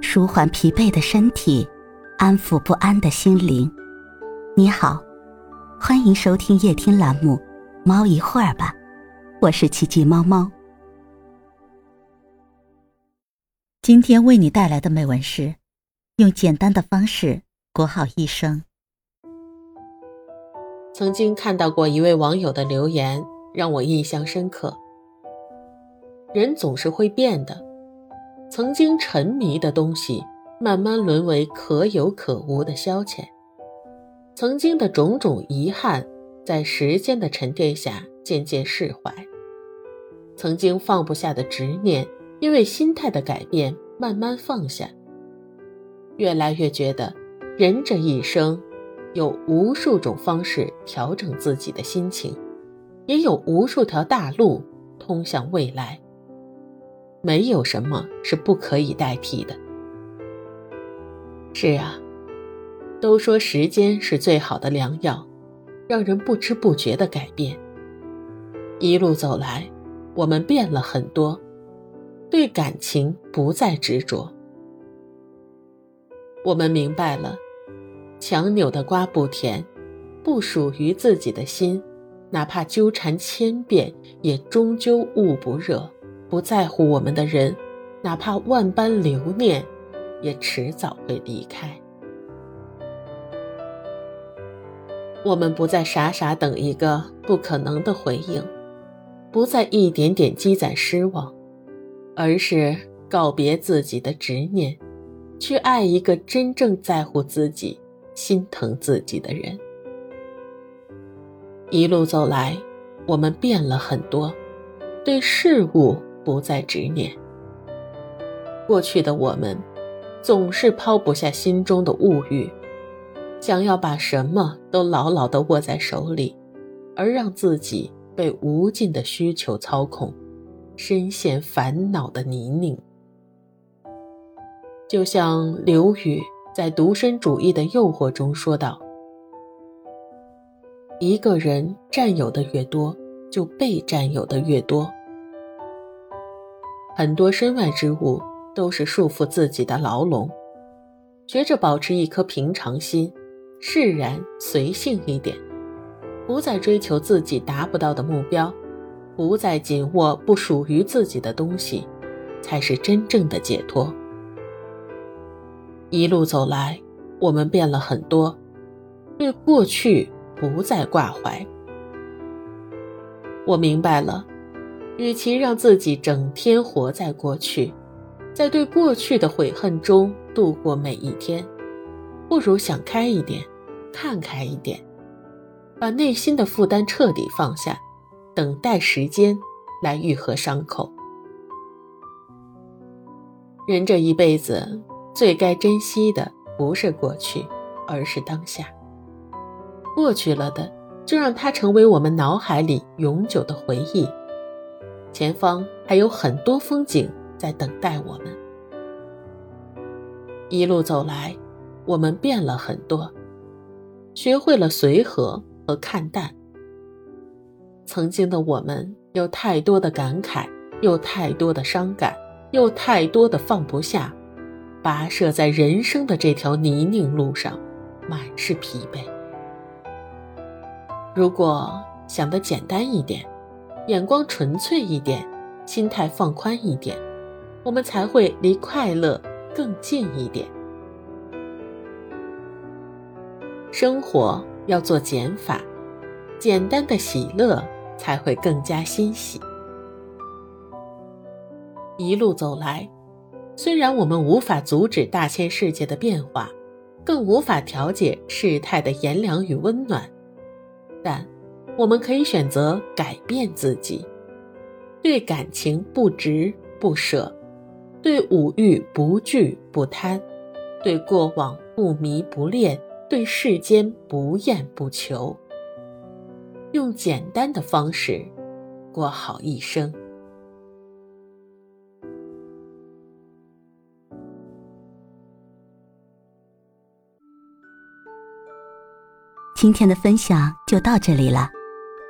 舒缓疲惫的身体，安抚不安的心灵。你好，欢迎收听夜听栏目《猫一会儿吧》，我是奇迹猫猫。今天为你带来的美文是：用简单的方式过好一生。曾经看到过一位网友的留言，让我印象深刻。人总是会变的，曾经沉迷的东西，慢慢沦为可有可无的消遣；曾经的种种遗憾，在时间的沉淀下渐渐释怀；曾经放不下的执念，因为心态的改变慢慢放下。越来越觉得，人这一生。有无数种方式调整自己的心情，也有无数条大路通向未来。没有什么是不可以代替的。是啊，都说时间是最好的良药，让人不知不觉的改变。一路走来，我们变了很多，对感情不再执着。我们明白了。强扭的瓜不甜，不属于自己的心，哪怕纠缠千遍，也终究捂不热；不在乎我们的人，哪怕万般留念，也迟早会离开。我们不再傻傻等一个不可能的回应，不再一点点积攒失望，而是告别自己的执念，去爱一个真正在乎自己。心疼自己的人，一路走来，我们变了很多，对事物不再执念。过去的我们，总是抛不下心中的物欲，想要把什么都牢牢地握在手里，而让自己被无尽的需求操控，深陷烦恼的泥泞。就像刘宇。在独身主义的诱惑中说道：“一个人占有的越多，就被占有的越多。很多身外之物都是束缚自己的牢笼。学着保持一颗平常心，释然随性一点，不再追求自己达不到的目标，不再紧握不属于自己的东西，才是真正的解脱。”一路走来，我们变了很多，对过去不再挂怀。我明白了，与其让自己整天活在过去，在对过去的悔恨中度过每一天，不如想开一点，看开一点，把内心的负担彻底放下，等待时间来愈合伤口。人这一辈子。最该珍惜的不是过去，而是当下。过去了的，就让它成为我们脑海里永久的回忆。前方还有很多风景在等待我们。一路走来，我们变了很多，学会了随和和看淡。曾经的我们有太多的感慨，有太多的伤感，有太多的放不下。跋涉在人生的这条泥泞路上，满是疲惫。如果想得简单一点，眼光纯粹一点，心态放宽一点，我们才会离快乐更近一点。生活要做减法，简单的喜乐才会更加欣喜。一路走来。虽然我们无法阻止大千世界的变化，更无法调节事态的炎凉与温暖，但我们可以选择改变自己，对感情不执不舍，对五欲不惧不贪，对过往不迷不恋，对世间不厌不求，用简单的方式过好一生。今天的分享就到这里了，